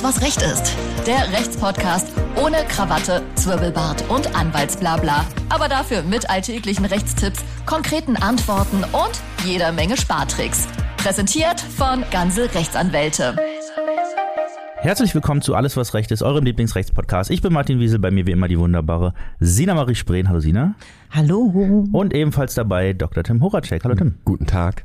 Alles, was Recht ist. Der Rechtspodcast ohne Krawatte, Zwirbelbart und Anwaltsblabla. Aber dafür mit alltäglichen Rechtstipps, konkreten Antworten und jeder Menge Spartricks. Präsentiert von Ganze Rechtsanwälte. Herzlich willkommen zu Alles, was Recht ist, eurem Lieblingsrechtspodcast. Ich bin Martin Wiesel, bei mir wie immer die wunderbare Sina Marie Spreen. Hallo Sina. Hallo. Und ebenfalls dabei Dr. Tim Horacek. Hallo Tim. Guten Tag.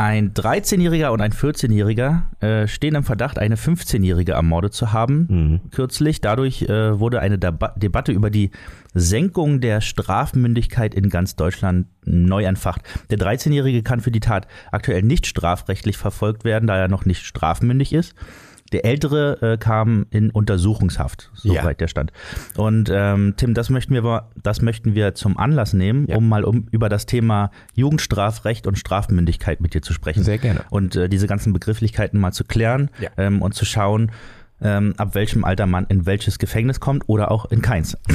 Ein 13-Jähriger und ein 14-Jähriger äh, stehen im Verdacht, eine 15-Jährige ermordet zu haben. Mhm. Kürzlich. Dadurch äh, wurde eine Deba Debatte über die Senkung der Strafmündigkeit in ganz Deutschland neu entfacht. Der 13-Jährige kann für die Tat aktuell nicht strafrechtlich verfolgt werden, da er noch nicht strafmündig ist. Der Ältere äh, kam in Untersuchungshaft, soweit ja. der stand. Und ähm, Tim, das möchten wir, das möchten wir zum Anlass nehmen, ja. um mal um über das Thema Jugendstrafrecht und Strafmündigkeit mit dir zu sprechen. Sehr gerne. Und äh, diese ganzen Begrifflichkeiten mal zu klären ja. ähm, und zu schauen, ähm, ab welchem Alter man in welches Gefängnis kommt oder auch in keins.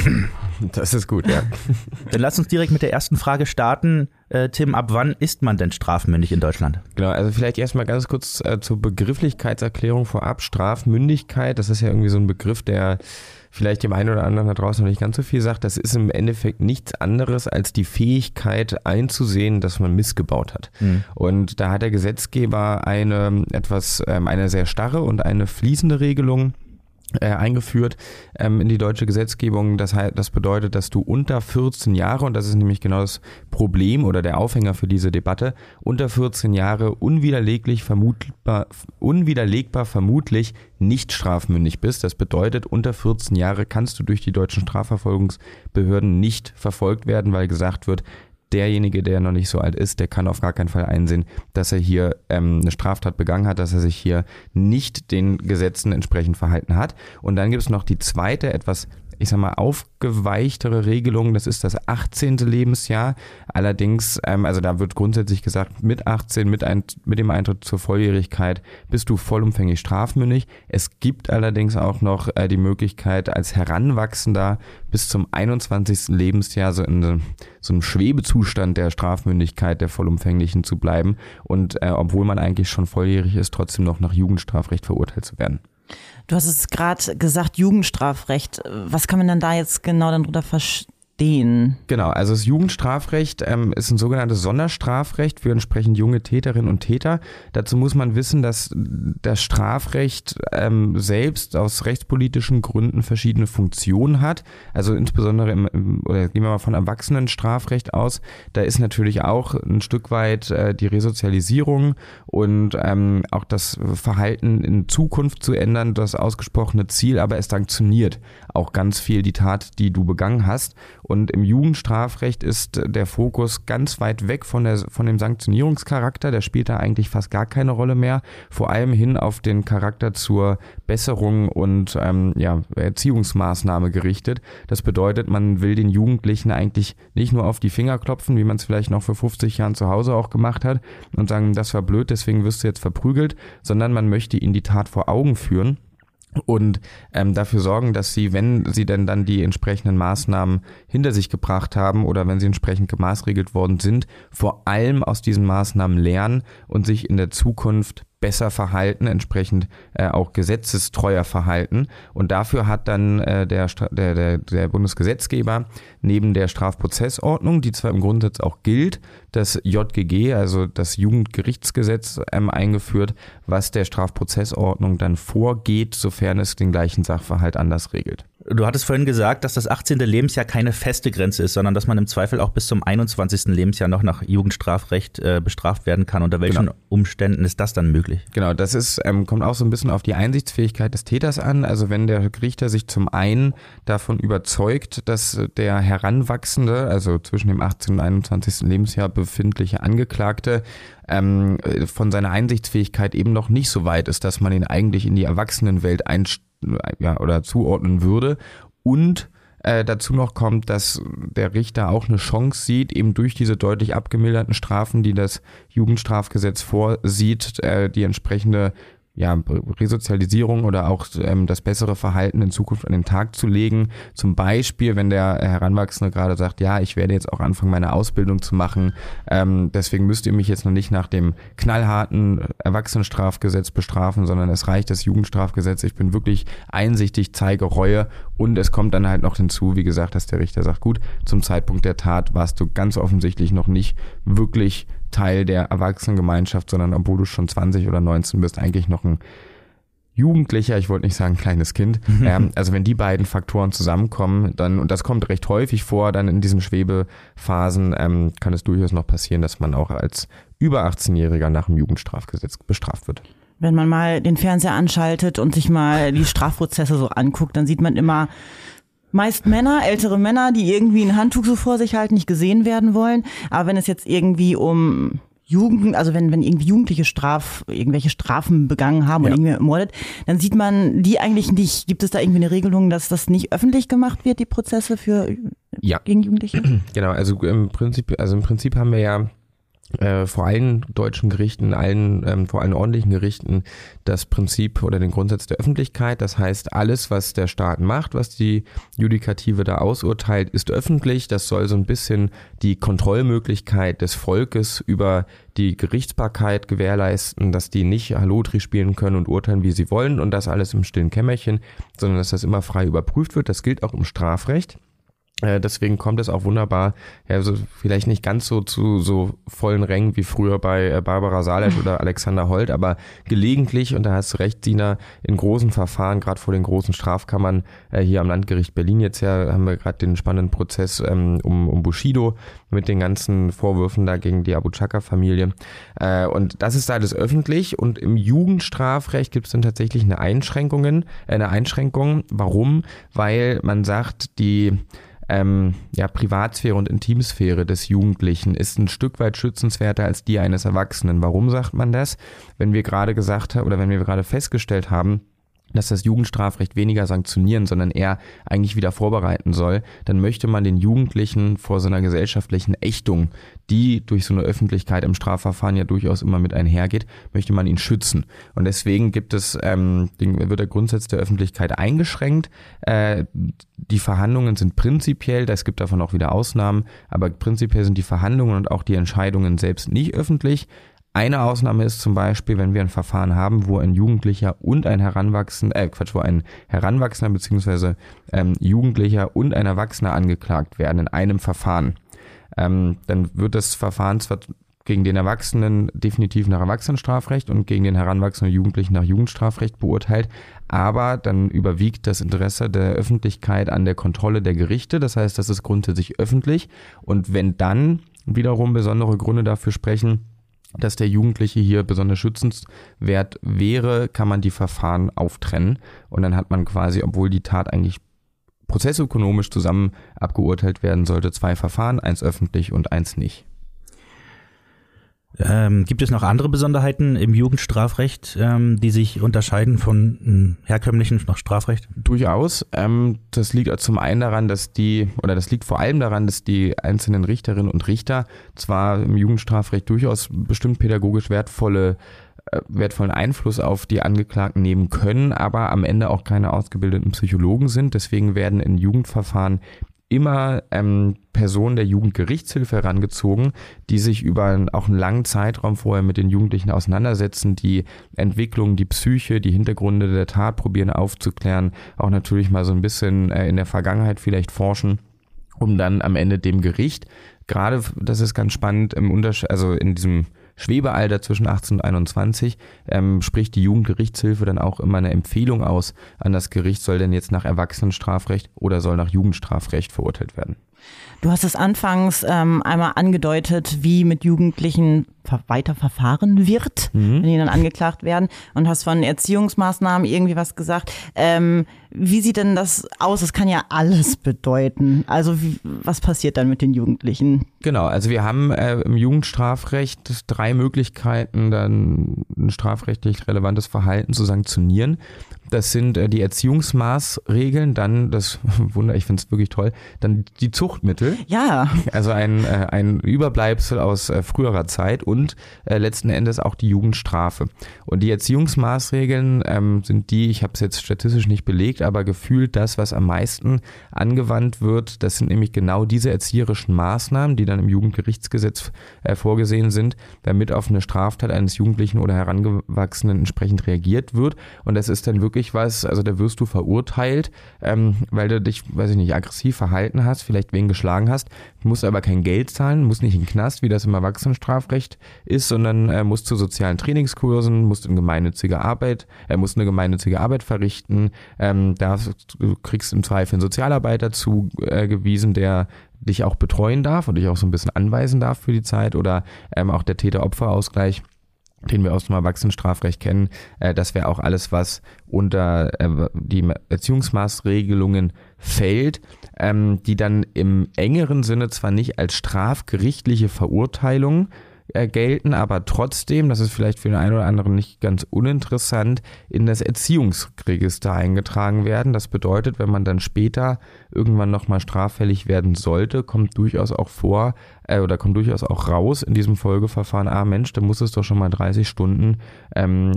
Das ist gut, ja. Dann lass uns direkt mit der ersten Frage starten. Äh, Tim, ab wann ist man denn strafmündig in Deutschland? Genau, also vielleicht erstmal ganz kurz äh, zur Begrifflichkeitserklärung vorab. Strafmündigkeit, das ist ja irgendwie so ein Begriff, der vielleicht dem einen oder anderen da draußen noch nicht ganz so viel sagt, das ist im Endeffekt nichts anderes als die Fähigkeit einzusehen, dass man missgebaut hat. Mhm. Und da hat der Gesetzgeber eine etwas, ähm, eine sehr starre und eine fließende Regelung äh, eingeführt ähm, in die deutsche Gesetzgebung. Das, das bedeutet, dass du unter 14 Jahre, und das ist nämlich genau das Problem oder der Aufhänger für diese Debatte, unter 14 Jahre unwiderleglich vermutbar, unwiderlegbar vermutlich nicht strafmündig bist. Das bedeutet, unter 14 Jahre kannst du durch die deutschen Strafverfolgungsbehörden nicht verfolgt werden, weil gesagt wird, derjenige, der noch nicht so alt ist, der kann auf gar keinen Fall einsehen, dass er hier ähm, eine Straftat begangen hat, dass er sich hier nicht den Gesetzen entsprechend verhalten hat. Und dann gibt es noch die zweite, etwas ich sag mal, aufgeweichtere Regelung, das ist das 18. Lebensjahr. Allerdings, ähm, also da wird grundsätzlich gesagt, mit 18, mit, ein, mit dem Eintritt zur Volljährigkeit bist du vollumfänglich strafmündig. Es gibt allerdings auch noch äh, die Möglichkeit, als Heranwachsender bis zum 21. Lebensjahr so in so einem Schwebezustand der Strafmündigkeit der Vollumfänglichen zu bleiben und äh, obwohl man eigentlich schon volljährig ist, trotzdem noch nach Jugendstrafrecht verurteilt zu werden. Du hast es gerade gesagt, Jugendstrafrecht. Was kann man denn da jetzt genau darunter verstehen? Stehen. Genau, also das Jugendstrafrecht ähm, ist ein sogenanntes Sonderstrafrecht für entsprechend junge Täterinnen und Täter. Dazu muss man wissen, dass das Strafrecht ähm, selbst aus rechtspolitischen Gründen verschiedene Funktionen hat. Also insbesondere im, oder gehen wir mal von Erwachsenenstrafrecht aus, da ist natürlich auch ein Stück weit äh, die Resozialisierung und ähm, auch das Verhalten in Zukunft zu ändern, das ausgesprochene Ziel, aber es sanktioniert auch ganz viel die Tat, die du begangen hast. Und im Jugendstrafrecht ist der Fokus ganz weit weg von, der, von dem Sanktionierungscharakter. Der spielt da eigentlich fast gar keine Rolle mehr. Vor allem hin auf den Charakter zur Besserung und ähm, ja, Erziehungsmaßnahme gerichtet. Das bedeutet, man will den Jugendlichen eigentlich nicht nur auf die Finger klopfen, wie man es vielleicht noch vor 50 Jahren zu Hause auch gemacht hat und sagen, das war blöd, deswegen wirst du jetzt verprügelt, sondern man möchte ihnen die Tat vor Augen führen und ähm, dafür sorgen, dass sie, wenn sie denn dann die entsprechenden Maßnahmen hinter sich gebracht haben oder wenn sie entsprechend gemaßregelt worden sind, vor allem aus diesen Maßnahmen lernen und sich in der Zukunft besser verhalten, entsprechend äh, auch gesetzestreuer verhalten. Und dafür hat dann äh, der, der, der, der Bundesgesetzgeber neben der Strafprozessordnung, die zwar im Grundsatz auch gilt, das JGG, also das Jugendgerichtsgesetz, ähm, eingeführt, was der Strafprozessordnung dann vorgeht, sofern es den gleichen Sachverhalt anders regelt. Du hattest vorhin gesagt, dass das 18. Lebensjahr keine feste Grenze ist, sondern dass man im Zweifel auch bis zum 21. Lebensjahr noch nach Jugendstrafrecht äh, bestraft werden kann. Unter welchen genau. Umständen ist das dann möglich? Genau, das ist, ähm, kommt auch so ein bisschen auf die Einsichtsfähigkeit des Täters an. Also wenn der Richter sich zum einen davon überzeugt, dass der Heranwachsende, also zwischen dem 18. und 21. Lebensjahr befindliche Angeklagte, ähm, von seiner Einsichtsfähigkeit eben noch nicht so weit ist, dass man ihn eigentlich in die Erwachsenenwelt einstellt ja, oder zuordnen würde. Und äh, dazu noch kommt, dass der Richter auch eine Chance sieht, eben durch diese deutlich abgemilderten Strafen, die das Jugendstrafgesetz vorsieht, äh, die entsprechende ja, Resozialisierung oder auch ähm, das bessere Verhalten in Zukunft an den Tag zu legen. Zum Beispiel, wenn der Heranwachsende gerade sagt, ja, ich werde jetzt auch anfangen, meine Ausbildung zu machen. Ähm, deswegen müsst ihr mich jetzt noch nicht nach dem knallharten Erwachsenenstrafgesetz bestrafen, sondern es reicht das Jugendstrafgesetz. Ich bin wirklich einsichtig, zeige Reue und es kommt dann halt noch hinzu, wie gesagt, dass der Richter sagt, gut, zum Zeitpunkt der Tat warst du ganz offensichtlich noch nicht wirklich Teil der Erwachsenengemeinschaft, sondern obwohl du schon 20 oder 19 bist, eigentlich noch ein Jugendlicher, ich wollte nicht sagen kleines Kind. ähm, also wenn die beiden Faktoren zusammenkommen, dann, und das kommt recht häufig vor, dann in diesen Schwebephasen ähm, kann es durchaus noch passieren, dass man auch als über 18-Jähriger nach dem Jugendstrafgesetz bestraft wird. Wenn man mal den Fernseher anschaltet und sich mal die Strafprozesse so anguckt, dann sieht man immer meist Männer, ältere Männer, die irgendwie ein Handtuch so vor sich halten, nicht gesehen werden wollen. Aber wenn es jetzt irgendwie um Jugend, also wenn, wenn irgendwie Jugendliche Straf, irgendwelche Strafen begangen haben ja. und irgendwie ermordet, dann sieht man die eigentlich nicht. Gibt es da irgendwie eine Regelung, dass das nicht öffentlich gemacht wird, die Prozesse für ja. gegen Jugendliche? Genau, also im Prinzip, also im Prinzip haben wir ja äh, vor allen deutschen Gerichten, allen, ähm, vor allen ordentlichen Gerichten das Prinzip oder den Grundsatz der Öffentlichkeit. Das heißt, alles, was der Staat macht, was die Judikative da ausurteilt, ist öffentlich. Das soll so ein bisschen die Kontrollmöglichkeit des Volkes über die Gerichtsbarkeit gewährleisten, dass die nicht Hallotri spielen können und urteilen, wie sie wollen und das alles im stillen Kämmerchen, sondern dass das immer frei überprüft wird. Das gilt auch im Strafrecht. Äh, deswegen kommt es auch wunderbar, ja, so vielleicht nicht ganz so zu so vollen Rängen wie früher bei äh, Barbara Salesch oder Alexander Holt, aber gelegentlich, und da hast du recht, Dina, in großen Verfahren, gerade vor den großen Strafkammern, äh, hier am Landgericht Berlin jetzt ja, haben wir gerade den spannenden Prozess ähm, um, um Bushido mit den ganzen Vorwürfen da gegen die Abu Chaka-Familie. Äh, und das ist alles öffentlich und im Jugendstrafrecht gibt es dann tatsächlich eine Einschränkungen, äh, eine Einschränkung. Warum? Weil man sagt, die ähm, ja, Privatsphäre und Intimsphäre des Jugendlichen ist ein Stück weit schützenswerter als die eines Erwachsenen. Warum sagt man das? Wenn wir gerade gesagt haben oder wenn wir gerade festgestellt haben, dass das Jugendstrafrecht weniger sanktionieren, sondern eher eigentlich wieder vorbereiten soll, dann möchte man den Jugendlichen vor so einer gesellschaftlichen Ächtung, die durch so eine Öffentlichkeit im Strafverfahren ja durchaus immer mit einhergeht, möchte man ihn schützen. Und deswegen gibt es, ähm, wird der Grundsatz der Öffentlichkeit eingeschränkt. Äh, die Verhandlungen sind prinzipiell, es gibt davon auch wieder Ausnahmen, aber prinzipiell sind die Verhandlungen und auch die Entscheidungen selbst nicht öffentlich. Eine Ausnahme ist zum Beispiel, wenn wir ein Verfahren haben, wo ein Jugendlicher und ein Heranwachsender, äh Quatsch, wo ein Heranwachsender bzw. Ähm, Jugendlicher und ein Erwachsener angeklagt werden in einem Verfahren. Ähm, dann wird das Verfahren zwar gegen den Erwachsenen definitiv nach Erwachsenenstrafrecht und gegen den Heranwachsenden Jugendlichen nach Jugendstrafrecht beurteilt, aber dann überwiegt das Interesse der Öffentlichkeit an der Kontrolle der Gerichte. Das heißt, das ist grundsätzlich öffentlich. Und wenn dann wiederum besondere Gründe dafür sprechen, dass der Jugendliche hier besonders schützenswert wäre, kann man die Verfahren auftrennen und dann hat man quasi, obwohl die Tat eigentlich prozessökonomisch zusammen abgeurteilt werden sollte, zwei Verfahren, eins öffentlich und eins nicht. Ähm, gibt es noch andere Besonderheiten im Jugendstrafrecht, ähm, die sich unterscheiden von ähm, herkömmlichen noch Strafrecht? Durchaus. Ähm, das liegt zum einen daran, dass die, oder das liegt vor allem daran, dass die einzelnen Richterinnen und Richter zwar im Jugendstrafrecht durchaus bestimmt pädagogisch wertvolle äh, wertvollen Einfluss auf die Angeklagten nehmen können, aber am Ende auch keine ausgebildeten Psychologen sind. Deswegen werden in Jugendverfahren immer ähm, Personen der Jugendgerichtshilfe herangezogen, die sich über auch einen langen Zeitraum vorher mit den Jugendlichen auseinandersetzen, die Entwicklung, die Psyche, die Hintergründe der Tat probieren aufzuklären, auch natürlich mal so ein bisschen äh, in der Vergangenheit vielleicht forschen, um dann am Ende dem Gericht, gerade das ist ganz spannend, im Unterschied, also in diesem Schwebealter zwischen 18 und 21 ähm, spricht die Jugendgerichtshilfe dann auch immer eine Empfehlung aus an das Gericht, soll denn jetzt nach Erwachsenenstrafrecht oder soll nach Jugendstrafrecht verurteilt werden. Du hast es anfangs ähm, einmal angedeutet, wie mit Jugendlichen weiter verfahren wird, mhm. wenn die dann angeklagt werden und hast von Erziehungsmaßnahmen irgendwie was gesagt. Ähm, wie sieht denn das aus? Das kann ja alles bedeuten. Also wie, was passiert dann mit den Jugendlichen? Genau, also wir haben äh, im Jugendstrafrecht drei Möglichkeiten, dann ein strafrechtlich relevantes Verhalten zu sanktionieren. Das sind äh, die Erziehungsmaßregeln, dann das Wunder, ich finde es wirklich toll, dann die Zuchtmittel. Ja. Also ein, äh, ein Überbleibsel aus äh, früherer Zeit und äh, letzten Endes auch die Jugendstrafe. Und die Erziehungsmaßregeln ähm, sind die, ich habe es jetzt statistisch nicht belegt, aber gefühlt das, was am meisten angewandt wird. Das sind nämlich genau diese erzieherischen Maßnahmen, die dann im Jugendgerichtsgesetz äh, vorgesehen sind, damit auf eine Straftat eines Jugendlichen oder Herangewachsenen entsprechend reagiert wird. Und das ist dann wirklich was, also da wirst du verurteilt, ähm, weil du dich, weiß ich nicht, aggressiv verhalten hast, vielleicht wen geschlagen hast, musst aber kein Geld zahlen, musst nicht in den Knast, wie das im Erwachsenenstrafrecht ist, sondern äh, musst zu sozialen Trainingskursen, musst in gemeinnützige Arbeit, äh, musst eine gemeinnützige Arbeit verrichten, ähm, darfst, du kriegst im Zweifel einen Sozialarbeiter zugewiesen, der dich auch betreuen darf und dich auch so ein bisschen anweisen darf für die Zeit oder ähm, auch der Täter-Opfer-Ausgleich den wir aus dem Erwachsenenstrafrecht kennen, äh, das wäre auch alles, was unter äh, die Erziehungsmaßregelungen fällt, ähm, die dann im engeren Sinne zwar nicht als strafgerichtliche Verurteilung äh, gelten, aber trotzdem, das ist vielleicht für den einen oder anderen nicht ganz uninteressant, in das Erziehungsregister eingetragen werden. Das bedeutet, wenn man dann später irgendwann nochmal straffällig werden sollte, kommt durchaus auch vor äh, oder kommt durchaus auch raus in diesem Folgeverfahren, ah Mensch, da muss es doch schon mal 30 Stunden ähm,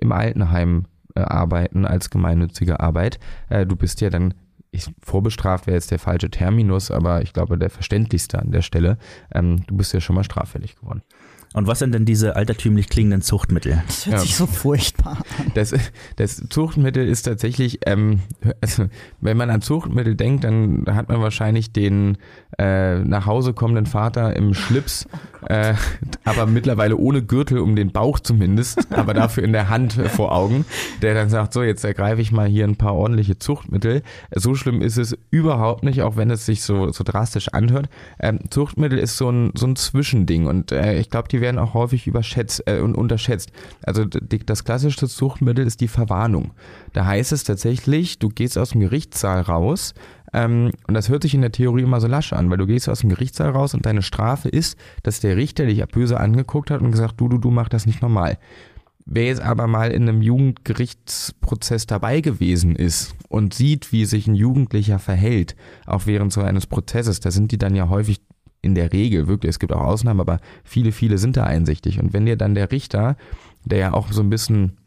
im Altenheim äh, arbeiten als gemeinnützige Arbeit. Äh, du bist ja dann ich, vorbestraft wäre jetzt der falsche Terminus, aber ich glaube der verständlichste an der Stelle. Ähm, du bist ja schon mal straffällig geworden. Und was sind denn diese altertümlich klingenden Zuchtmittel? Das hört ja. sich so furchtbar an. Das, das Zuchtmittel ist tatsächlich, ähm, also wenn man an Zuchtmittel denkt, dann hat man wahrscheinlich den äh, nach Hause kommenden Vater im Schlips, oh äh, aber mittlerweile ohne Gürtel um den Bauch zumindest, aber dafür in der Hand vor Augen, der dann sagt, so jetzt ergreife ich mal hier ein paar ordentliche Zuchtmittel. So schlimm ist es überhaupt nicht, auch wenn es sich so, so drastisch anhört. Ähm, Zuchtmittel ist so ein, so ein Zwischending und äh, ich glaube, die werden auch häufig überschätzt äh, und unterschätzt. Also das klassischste Zuchtmittel ist die Verwarnung. Da heißt es tatsächlich, du gehst aus dem Gerichtssaal raus ähm, und das hört sich in der Theorie immer so lasch an, weil du gehst aus dem Gerichtssaal raus und deine Strafe ist, dass der Richter dich böse angeguckt hat und gesagt, du, du, du mach das nicht normal. Wer jetzt aber mal in einem Jugendgerichtsprozess dabei gewesen ist und sieht, wie sich ein Jugendlicher verhält, auch während so eines Prozesses, da sind die dann ja häufig in der Regel wirklich, es gibt auch Ausnahmen, aber viele, viele sind da einsichtig. Und wenn dir dann der Richter, der ja auch so ein bisschen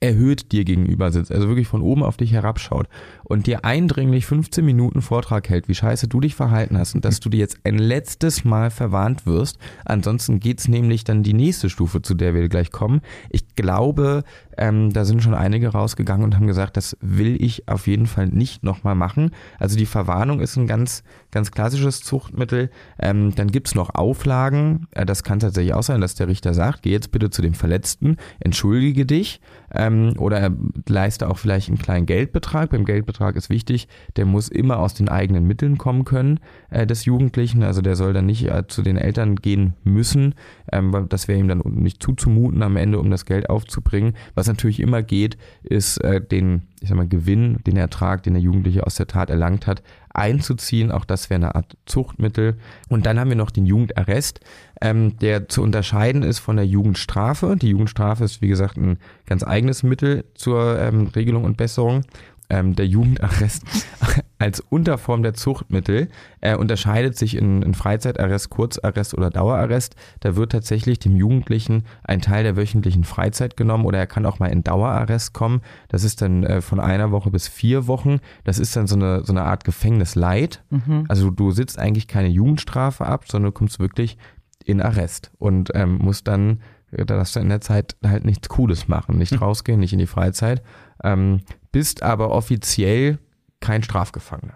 erhöht dir gegenüber sitzt, also wirklich von oben auf dich herabschaut und dir eindringlich 15 Minuten Vortrag hält, wie scheiße du dich verhalten hast und dass du dir jetzt ein letztes Mal verwarnt wirst. Ansonsten geht's nämlich dann die nächste Stufe, zu der wir gleich kommen. Ich glaube, ähm, da sind schon einige rausgegangen und haben gesagt, das will ich auf jeden Fall nicht nochmal machen. Also die Verwarnung ist ein ganz, ganz klassisches Zuchtmittel. Ähm, dann gibt's noch Auflagen. Äh, das kann tatsächlich auch sein, dass der Richter sagt, geh jetzt bitte zu dem Verletzten, entschuldige dich ähm, oder leiste auch vielleicht einen kleinen Geldbetrag. Beim Geldbetrag ist wichtig, der muss immer aus den eigenen Mitteln kommen können äh, des Jugendlichen. Also der soll dann nicht äh, zu den Eltern gehen müssen. Ähm, das wäre ihm dann nicht zuzumuten am Ende, um das Geld aufzubringen. Was natürlich immer geht, ist äh, den ich sag mal, Gewinn, den Ertrag, den der Jugendliche aus der Tat erlangt hat, einzuziehen. Auch das wäre eine Art Zuchtmittel. Und dann haben wir noch den Jugendarrest, ähm, der zu unterscheiden ist von der Jugendstrafe. Die Jugendstrafe ist, wie gesagt, ein ganz eigenes Mittel zur ähm, Regelung und Besserung ähm, der Jugendarrest als Unterform der Zuchtmittel äh, unterscheidet sich in, in Freizeitarrest, Kurzarrest oder Dauerarrest. Da wird tatsächlich dem Jugendlichen ein Teil der wöchentlichen Freizeit genommen oder er kann auch mal in Dauerarrest kommen. Das ist dann äh, von einer Woche bis vier Wochen. Das ist dann so eine, so eine Art Gefängnisleid. Mhm. Also du sitzt eigentlich keine Jugendstrafe ab, sondern du kommst wirklich in Arrest und ähm, musst dann da darfst du in der Zeit halt nichts Cooles machen, nicht hm. rausgehen, nicht in die Freizeit ähm, bist aber offiziell kein Strafgefangener.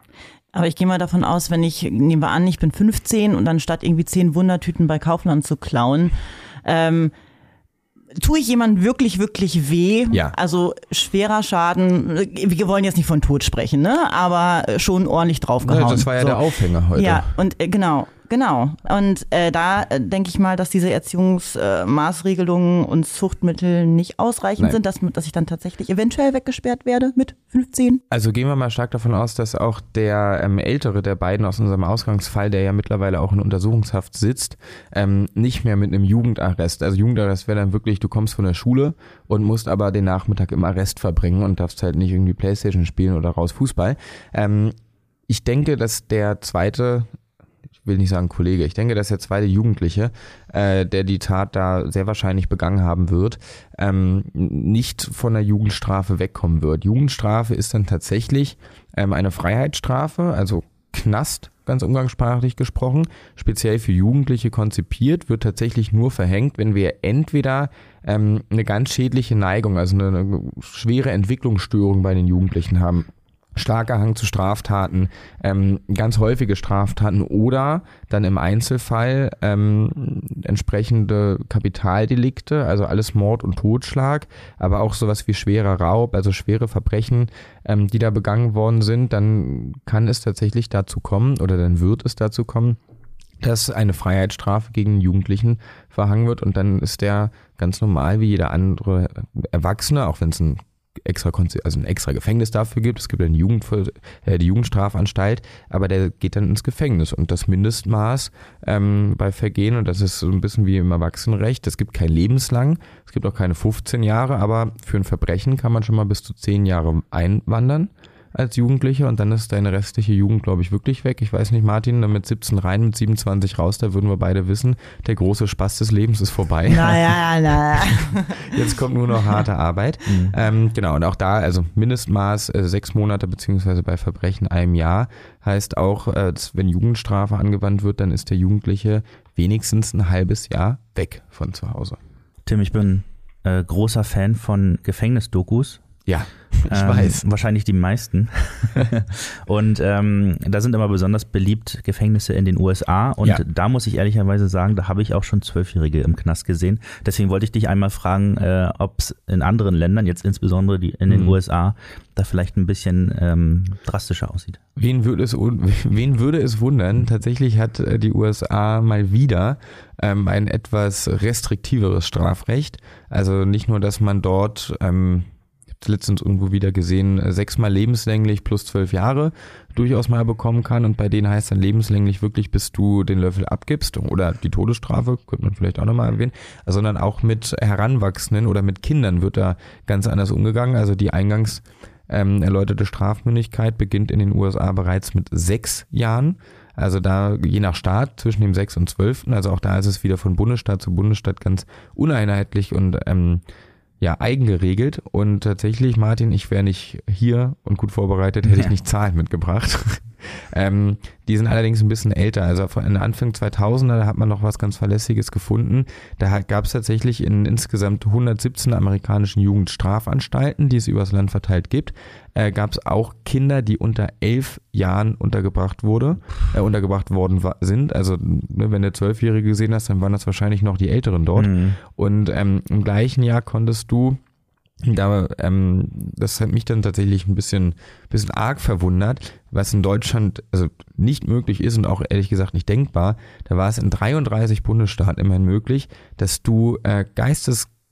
Aber ich gehe mal davon aus, wenn ich, nehmen wir an, ich bin 15 und dann statt irgendwie 10 Wundertüten bei Kaufland zu klauen, ähm, tue ich jemandem wirklich, wirklich weh? Ja. Also schwerer Schaden, wir wollen jetzt nicht von Tod sprechen, ne? Aber schon ordentlich draufgehauen. Ja, das war ja so. der Aufhänger heute. Ja, und äh, genau. Genau. Und äh, da äh, denke ich mal, dass diese Erziehungsmaßregelungen und Zuchtmittel nicht ausreichend Nein. sind, dass, dass ich dann tatsächlich eventuell weggesperrt werde mit 15? Also gehen wir mal stark davon aus, dass auch der ähm, ältere der beiden aus unserem Ausgangsfall, der ja mittlerweile auch in Untersuchungshaft sitzt, ähm, nicht mehr mit einem Jugendarrest. Also Jugendarrest wäre dann wirklich, du kommst von der Schule und musst aber den Nachmittag im Arrest verbringen und darfst halt nicht irgendwie Playstation spielen oder raus Fußball. Ähm, ich denke, dass der zweite will nicht sagen Kollege, ich denke, dass der zweite Jugendliche, äh, der die Tat da sehr wahrscheinlich begangen haben wird, ähm, nicht von der Jugendstrafe wegkommen wird. Jugendstrafe ist dann tatsächlich ähm, eine Freiheitsstrafe, also Knast, ganz umgangssprachlich gesprochen, speziell für Jugendliche konzipiert, wird tatsächlich nur verhängt, wenn wir entweder ähm, eine ganz schädliche Neigung, also eine, eine schwere Entwicklungsstörung bei den Jugendlichen haben starker Hang zu Straftaten, ähm, ganz häufige Straftaten oder dann im Einzelfall ähm, entsprechende Kapitaldelikte, also alles Mord und Totschlag, aber auch sowas wie schwerer Raub, also schwere Verbrechen, ähm, die da begangen worden sind, dann kann es tatsächlich dazu kommen oder dann wird es dazu kommen, dass eine Freiheitsstrafe gegen Jugendlichen verhangen wird und dann ist der ganz normal wie jeder andere Erwachsene, auch wenn es ein extra, also ein extra Gefängnis dafür gibt. Es gibt eine Jugend, äh, die Jugendstrafanstalt, aber der geht dann ins Gefängnis. Und das Mindestmaß ähm, bei Vergehen, und das ist so ein bisschen wie im Erwachsenenrecht, es gibt kein lebenslang, es gibt auch keine 15 Jahre, aber für ein Verbrechen kann man schon mal bis zu 10 Jahre einwandern als Jugendlicher und dann ist deine restliche Jugend, glaube ich, wirklich weg. Ich weiß nicht, Martin, mit 17 rein, mit 27 raus, da würden wir beide wissen, der große Spaß des Lebens ist vorbei. Naja, naja. Jetzt kommt nur noch harte Arbeit. Mhm. Ähm, genau, und auch da, also Mindestmaß äh, sechs Monate, beziehungsweise bei Verbrechen einem Jahr, heißt auch, äh, wenn Jugendstrafe angewandt wird, dann ist der Jugendliche wenigstens ein halbes Jahr weg von zu Hause. Tim, ich bin äh, großer Fan von Gefängnisdokus. Ja, ich ähm, weiß. Wahrscheinlich die meisten. und ähm, da sind immer besonders beliebt Gefängnisse in den USA. Und ja. da muss ich ehrlicherweise sagen, da habe ich auch schon Zwölfjährige im Knast gesehen. Deswegen wollte ich dich einmal fragen, äh, ob es in anderen Ländern, jetzt insbesondere die, in den mhm. USA, da vielleicht ein bisschen ähm, drastischer aussieht. Wen würde, es, wen würde es wundern? Tatsächlich hat äh, die USA mal wieder ähm, ein etwas restriktiveres Strafrecht. Also nicht nur, dass man dort ähm, letztens irgendwo wieder gesehen, äh, sechsmal lebenslänglich plus zwölf Jahre durchaus mal bekommen kann. Und bei denen heißt dann lebenslänglich wirklich, bis du den Löffel abgibst oder die Todesstrafe, könnte man vielleicht auch nochmal erwähnen, sondern auch mit Heranwachsenden oder mit Kindern wird da ganz anders umgegangen. Also die eingangs ähm, erläuterte Strafmündigkeit beginnt in den USA bereits mit sechs Jahren. Also da je nach Staat zwischen dem sechs und zwölften. Also auch da ist es wieder von Bundesstaat zu Bundesstaat ganz uneinheitlich und ähm, ja eigen geregelt und tatsächlich, Martin, ich wäre nicht hier und gut vorbereitet, hätte ja. ich nicht Zahlen mitgebracht. ähm, die sind allerdings ein bisschen älter. Also in Anfang 2000er da hat man noch was ganz Verlässliches gefunden. Da gab es tatsächlich in insgesamt 117 amerikanischen Jugendstrafanstalten, die es übers Land verteilt gibt, äh, gab es auch Kinder, die unter elf Jahren untergebracht wurde, äh, untergebracht worden sind. Also ne, wenn du Zwölfjährige gesehen hast, dann waren das wahrscheinlich noch die Älteren dort. Mhm. Und ähm, im gleichen Jahr konntest du da, ähm, das hat mich dann tatsächlich ein bisschen, bisschen arg verwundert, was in Deutschland also nicht möglich ist und auch ehrlich gesagt nicht denkbar. Da war es in 33 Bundesstaaten immerhin möglich, dass du äh,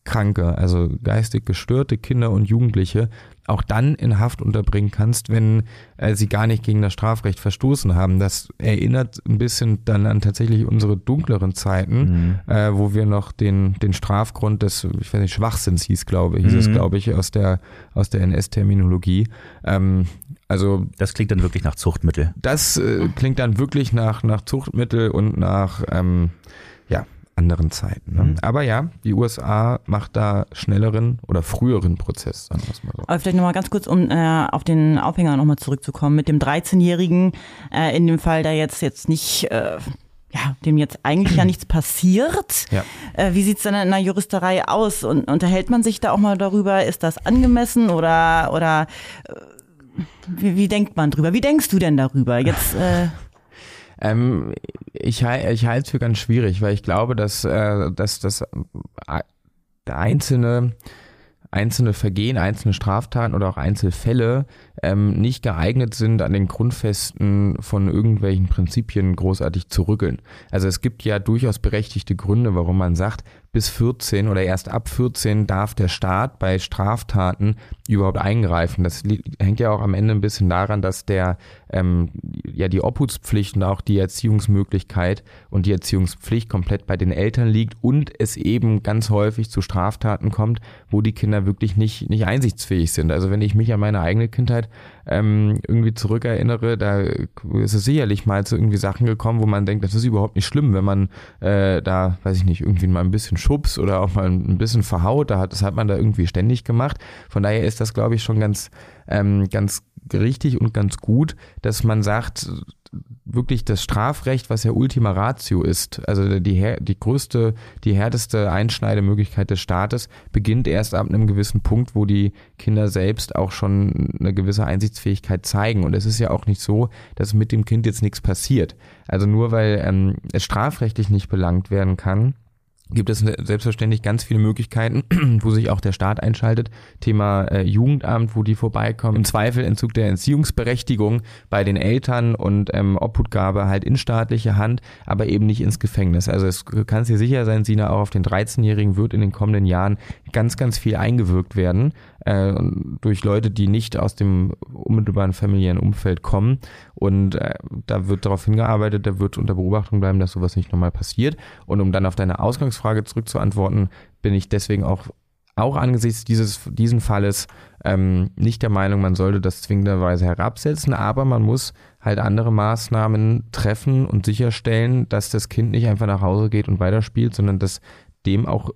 Geisteskranke, also geistig gestörte Kinder und Jugendliche auch dann in Haft unterbringen kannst, wenn äh, sie gar nicht gegen das Strafrecht verstoßen haben. Das erinnert ein bisschen dann an tatsächlich unsere dunkleren Zeiten, mhm. äh, wo wir noch den, den Strafgrund des, ich weiß nicht, Schwachsinns hieß, glaube hieß mhm. es, glaube ich, aus der, aus der NS-Terminologie. Ähm, also das klingt dann wirklich nach Zuchtmittel. Das äh, klingt dann wirklich nach, nach Zuchtmittel und nach ähm, ja, anderen Zeiten. Ne? Mhm. Aber ja, die USA macht da schnelleren oder früheren Prozess, sagen wir mal so. Aber vielleicht nochmal ganz kurz, um äh, auf den Aufhänger nochmal zurückzukommen. Mit dem 13-Jährigen, äh, in dem Fall, da jetzt, jetzt nicht, äh, ja, dem jetzt eigentlich ja nichts passiert. Ja. Äh, wie sieht's dann in der Juristerei aus? Und unterhält man sich da auch mal darüber, ist das angemessen oder, oder äh, wie, wie denkt man drüber? Wie denkst du denn darüber? Jetzt äh, ähm, ich, ich halte es für ganz schwierig, weil ich glaube, dass, äh, dass das äh, einzelne einzelne Vergehen, einzelne Straftaten oder auch Einzelfälle ähm, nicht geeignet sind, an den Grundfesten von irgendwelchen Prinzipien großartig zu rütteln. Also es gibt ja durchaus berechtigte Gründe, warum man sagt, bis 14 oder erst ab 14 darf der Staat bei Straftaten überhaupt eingreifen. Das hängt ja auch am Ende ein bisschen daran, dass der ähm, ja die Obhutspflicht und auch die Erziehungsmöglichkeit und die Erziehungspflicht komplett bei den Eltern liegt und es eben ganz häufig zu Straftaten kommt, wo die Kinder wirklich nicht nicht einsichtsfähig sind. Also wenn ich mich an meine eigene Kindheit ähm, irgendwie zurückerinnere, da ist es sicherlich mal zu irgendwie Sachen gekommen, wo man denkt, das ist überhaupt nicht schlimm, wenn man äh, da, weiß ich nicht, irgendwie mal ein bisschen schubst oder auch mal ein bisschen verhaut, da hat, das hat man da irgendwie ständig gemacht. Von daher ist das, glaube ich, schon ganz, ähm, ganz richtig und ganz gut, dass man sagt, wirklich das Strafrecht, was ja Ultima Ratio ist, also die, die größte, die härteste Einschneidemöglichkeit des Staates, beginnt erst ab einem gewissen Punkt, wo die Kinder selbst auch schon eine gewisse Einsichtsfähigkeit zeigen. Und es ist ja auch nicht so, dass mit dem Kind jetzt nichts passiert. Also nur weil ähm, es strafrechtlich nicht belangt werden kann, gibt es selbstverständlich ganz viele Möglichkeiten, wo sich auch der Staat einschaltet. Thema äh, Jugendamt, wo die vorbeikommen. Im Zweifel Entzug der Entziehungsberechtigung bei den Eltern und ähm, Obhutgabe halt in staatliche Hand, aber eben nicht ins Gefängnis. Also es kann dir sicher sein, Sina, auch auf den 13-Jährigen wird in den kommenden Jahren ganz, ganz viel eingewirkt werden äh, durch Leute, die nicht aus dem unmittelbaren familiären Umfeld kommen. Und äh, da wird darauf hingearbeitet, da wird unter Beobachtung bleiben, dass sowas nicht nochmal passiert. Und um dann auf deine Ausgangsfrage zurückzuantworten, bin ich deswegen auch auch angesichts dieses diesen Falles ähm, nicht der Meinung, man sollte das zwingenderweise herabsetzen, aber man muss halt andere Maßnahmen treffen und sicherstellen, dass das Kind nicht einfach nach Hause geht und weiterspielt, sondern dass dem auch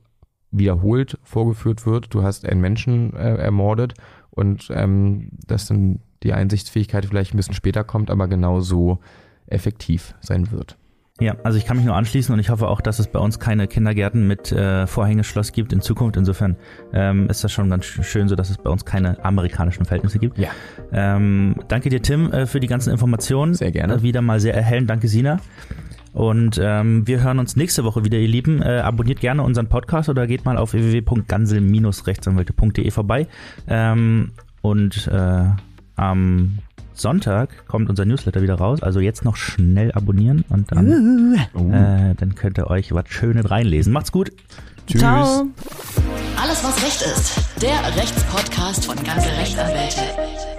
wiederholt vorgeführt wird, du hast einen Menschen äh, ermordet und ähm, dass dann die Einsichtsfähigkeit vielleicht ein bisschen später kommt, aber genauso effektiv sein wird. Ja, also ich kann mich nur anschließen und ich hoffe auch, dass es bei uns keine Kindergärten mit äh, Vorhängeschloss gibt in Zukunft. Insofern ähm, ist das schon ganz schön so, dass es bei uns keine amerikanischen Verhältnisse gibt. Ja. Ähm, danke dir, Tim, äh, für die ganzen Informationen. Sehr gerne. Äh, wieder mal sehr erhellend. Danke, Sina. Und ähm, wir hören uns nächste Woche wieder, ihr Lieben. Äh, abonniert gerne unseren Podcast oder geht mal auf www.gansel-rechtsanwälte.de vorbei. Ähm, und äh, am Sonntag kommt unser Newsletter wieder raus. Also jetzt noch schnell abonnieren und dann, uh. äh, dann könnt ihr euch was Schönes reinlesen. Macht's gut. Tschüss. Ciao. Alles, was Recht ist. Der Rechtspodcast von Ganze Rechtsanwälte.